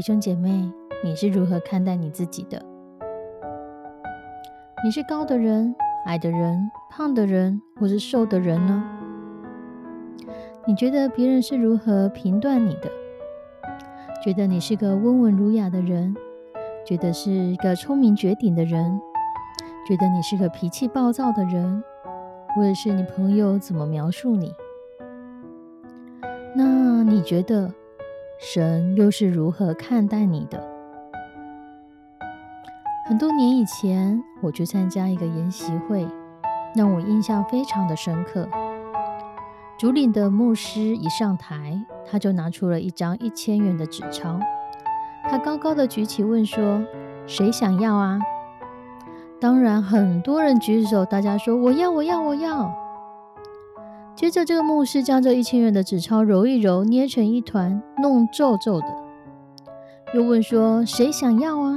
弟兄姐妹，你是如何看待你自己的？你是高的人、矮的人、胖的人，或是瘦的人呢？你觉得别人是如何评断你的？觉得你是个温文儒雅的人？觉得是一个聪明绝顶的人？觉得你是个脾气暴躁的人？或者是你朋友怎么描述你？那你觉得？神又是如何看待你的？很多年以前，我去参加一个研习会，让我印象非常的深刻。主领的牧师一上台，他就拿出了一张一千元的纸钞，他高高的举起，问说：“谁想要啊？”当然，很多人举手，大家说：“我要，我要，我要。”接着，这个牧师将这一千元的纸钞揉一揉，捏成一团，弄皱皱的。又问说：“谁想要啊？”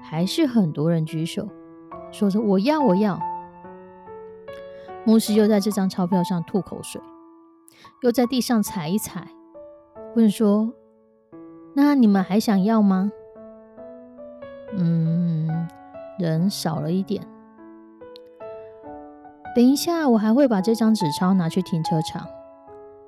还是很多人举手，说着“我要，我要。”牧师又在这张钞票上吐口水，又在地上踩一踩，问说：“那你们还想要吗？”嗯，人少了一点。等一下，我还会把这张纸钞拿去停车场，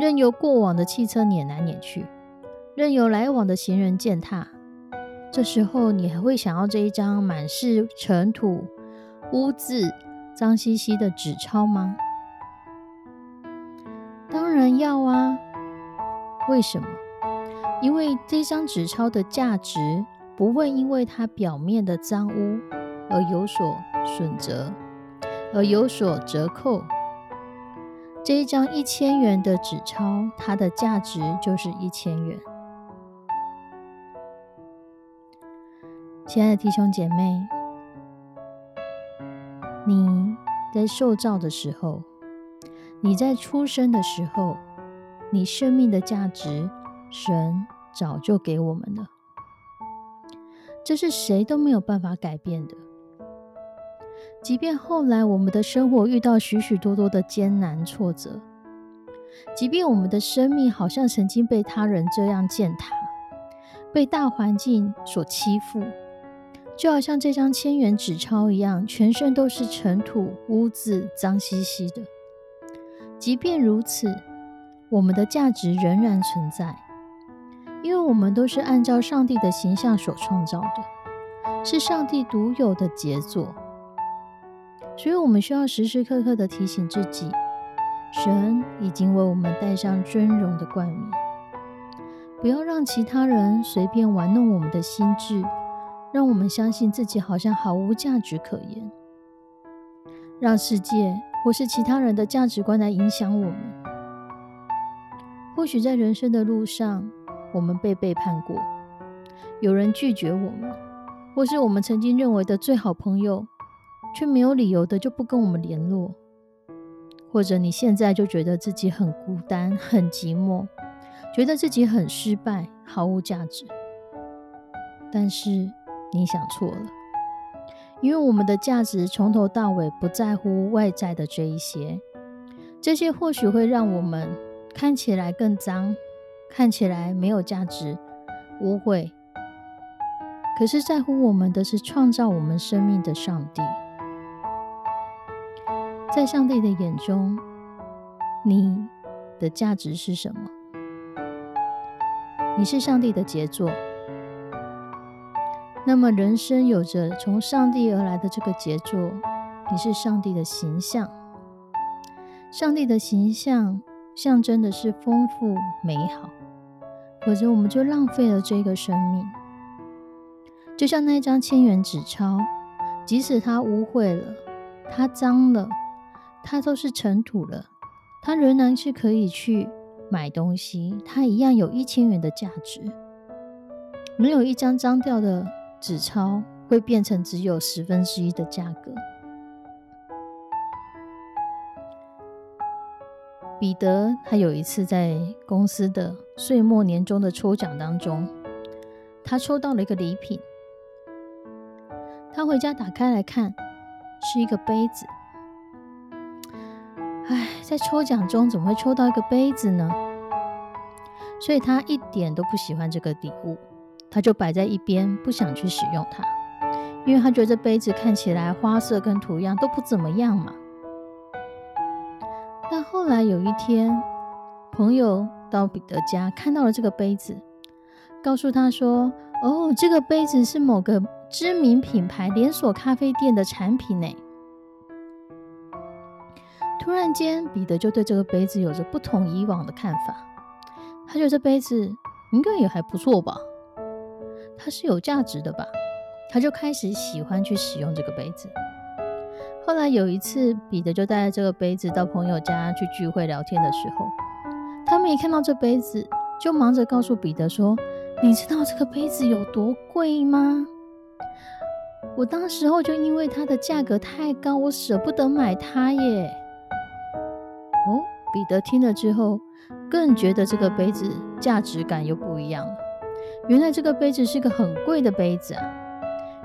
任由过往的汽车碾来碾去，任由来往的行人践踏。这时候，你还会想要这一张满是尘土、污渍、脏兮兮的纸钞吗？当然要啊！为什么？因为这张纸钞的价值不会因为它表面的脏污而有所损折。而有所折扣。这一张一千元的纸钞，它的价值就是一千元。亲爱的弟兄姐妹，你在受造的时候，你在出生的时候，你生命的价值，神早就给我们了，这是谁都没有办法改变的。即便后来我们的生活遇到许许多多的艰难挫折，即便我们的生命好像曾经被他人这样践踏，被大环境所欺负，就好像这张千元纸钞一样，全身都是尘土、污渍、脏兮兮的。即便如此，我们的价值仍然存在，因为我们都是按照上帝的形象所创造的，是上帝独有的杰作。所以，我们需要时时刻刻的提醒自己，神已经为我们戴上尊荣的冠冕。不要让其他人随便玩弄我们的心智，让我们相信自己好像毫无价值可言，让世界或是其他人的价值观来影响我们。或许在人生的路上，我们被背叛过，有人拒绝我们，或是我们曾经认为的最好朋友。却没有理由的就不跟我们联络，或者你现在就觉得自己很孤单、很寂寞，觉得自己很失败、毫无价值。但是你想错了，因为我们的价值从头到尾不在乎外在的这一些，这些或许会让我们看起来更脏，看起来没有价值、污秽。可是在乎我们的是创造我们生命的上帝。在上帝的眼中，你的价值是什么？你是上帝的杰作。那么，人生有着从上帝而来的这个杰作，你是上帝的形象。上帝的形象象征的是丰富美好，否则我们就浪费了这个生命。就像那张千元纸钞，即使它污秽了，它脏了，它都是尘土了，它仍然是可以去买东西，它一样有一千元的价值。没有一张脏掉的纸钞会变成只有十分之一的价格。彼得他有一次在公司的岁末年终的抽奖当中，他抽到了一个礼品。他回家打开来看，是一个杯子。在抽奖中怎么会抽到一个杯子呢？所以他一点都不喜欢这个礼物。他就摆在一边，不想去使用它，因为他觉得这杯子看起来花色跟图样都不怎么样嘛。但后来有一天，朋友到彼得家看到了这个杯子，告诉他说：“哦，这个杯子是某个知名品牌连锁咖啡店的产品呢。”突然间，彼得就对这个杯子有着不同以往的看法。他觉得这杯子应该也还不错吧。它是有价值的吧？他就开始喜欢去使用这个杯子。后来有一次，彼得就带着这个杯子到朋友家去聚会聊天的时候，他们一看到这杯子，就忙着告诉彼得说：“你知道这个杯子有多贵吗？我当时候就因为它的价格太高，我舍不得买它耶。”彼得听了之后，更觉得这个杯子价值感又不一样了。原来这个杯子是个很贵的杯子啊！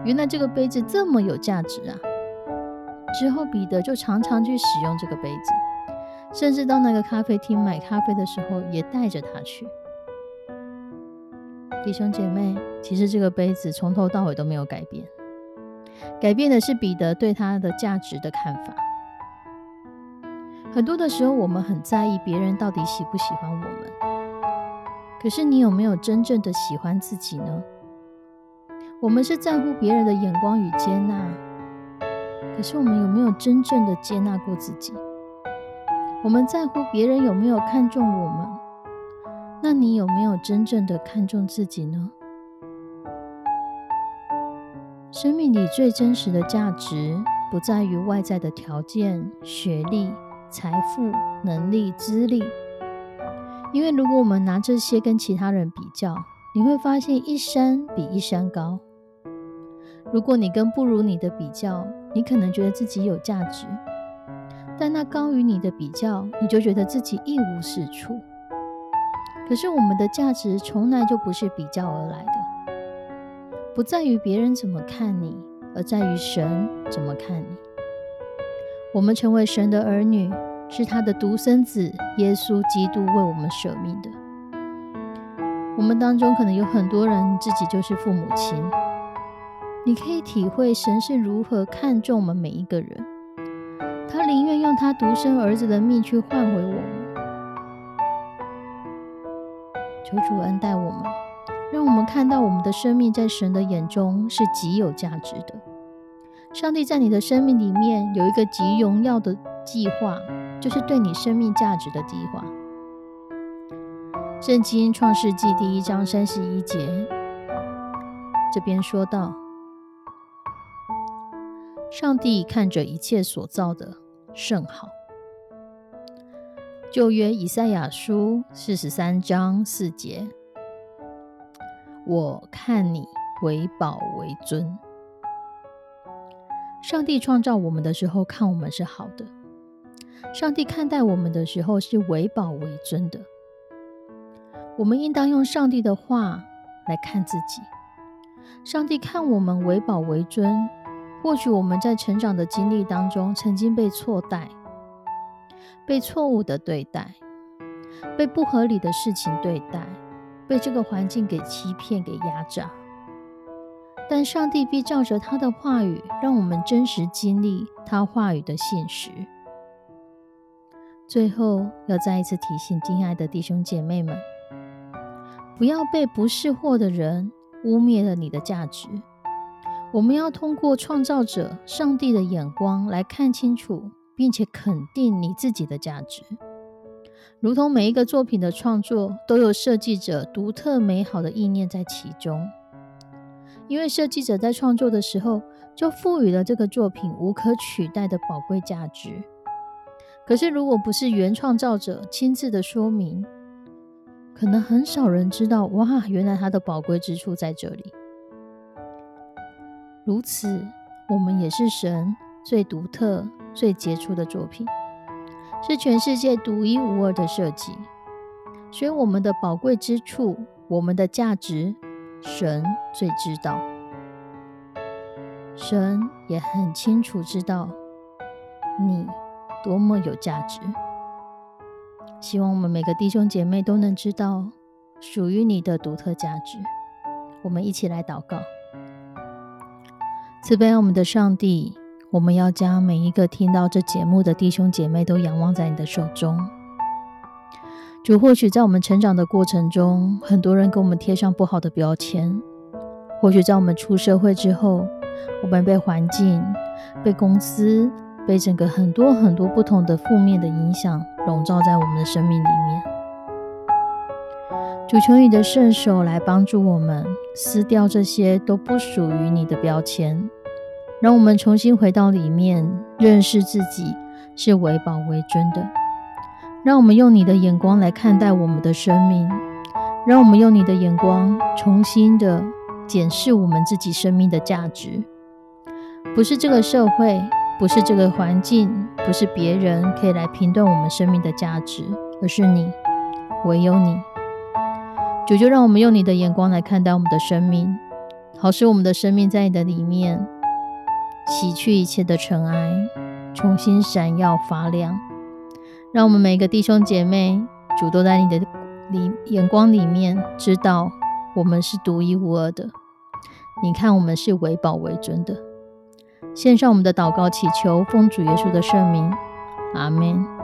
原来这个杯子这么有价值啊！之后彼得就常常去使用这个杯子，甚至到那个咖啡厅买咖啡的时候也带着它去。弟兄姐妹，其实这个杯子从头到尾都没有改变，改变的是彼得对它的价值的看法。很多的时候，我们很在意别人到底喜不喜欢我们。可是你有没有真正的喜欢自己呢？我们是在乎别人的眼光与接纳，可是我们有没有真正的接纳过自己？我们在乎别人有没有看重我们，那你有没有真正的看重自己呢？生命里最真实的价值，不在于外在的条件、学历、财富、能力、资历。因为如果我们拿这些跟其他人比较，你会发现一山比一山高。如果你跟不如你的比较，你可能觉得自己有价值，但那高于你的比较，你就觉得自己一无是处。可是我们的价值从来就不是比较而来的，不在于别人怎么看你，而在于神怎么看你。我们成为神的儿女。是他的独生子耶稣基督为我们舍命的。我们当中可能有很多人自己就是父母亲，你可以体会神是如何看重我们每一个人，他宁愿用他独生儿子的命去换回我们。求主恩待我们，让我们看到我们的生命在神的眼中是极有价值的。上帝在你的生命里面有一个极荣耀的计划。就是对你生命价值的计划。圣经创世纪第一章三十一节，这边说到：上帝看着一切所造的甚好。旧约以赛亚书四十三章四节，我看你为宝为尊。上帝创造我们的时候，看我们是好的。上帝看待我们的时候是为宝为尊的，我们应当用上帝的话来看自己。上帝看我们为宝为尊，或许我们在成长的经历当中曾经被错待、被错误的对待、被不合理的事情对待、被这个环境给欺骗、给压榨，但上帝必照着他的话语，让我们真实经历他话语的现实。最后，要再一次提醒敬爱的弟兄姐妹们：不要被不识货的人污蔑了你的价值。我们要通过创造者上帝的眼光来看清楚，并且肯定你自己的价值。如同每一个作品的创作都有设计者独特美好的意念在其中，因为设计者在创作的时候就赋予了这个作品无可取代的宝贵价值。可是，如果不是原创造者亲自的说明，可能很少人知道。哇，原来它的宝贵之处在这里。如此，我们也是神最独特、最杰出的作品，是全世界独一无二的设计。所以，我们的宝贵之处，我们的价值，神最知道。神也很清楚知道你。多么有价值！希望我们每个弟兄姐妹都能知道属于你的独特价值。我们一起来祷告：慈悲我们的上帝，我们要将每一个听到这节目的弟兄姐妹都仰望在你的手中。主，或许在我们成长的过程中，很多人给我们贴上不好的标签；或许在我们出社会之后，我们被环境、被公司。被整个很多很多不同的负面的影响笼罩在我们的生命里面。主求你的圣手来帮助我们撕掉这些都不属于你的标签，让我们重新回到里面，认识自己是为宝为尊的。让我们用你的眼光来看待我们的生命，让我们用你的眼光重新的检视我们自己生命的价值，不是这个社会。不是这个环境，不是别人可以来评断我们生命的价值，而是你，唯有你。主就让我们用你的眼光来看待我们的生命，好使我们的生命在你的里面洗去一切的尘埃，重新闪耀发亮。让我们每个弟兄姐妹，主都在你的里眼光里面知道我们是独一无二的。你看，我们是为宝为尊的。献上我们的祷告，祈求奉主耶稣的圣名，阿门。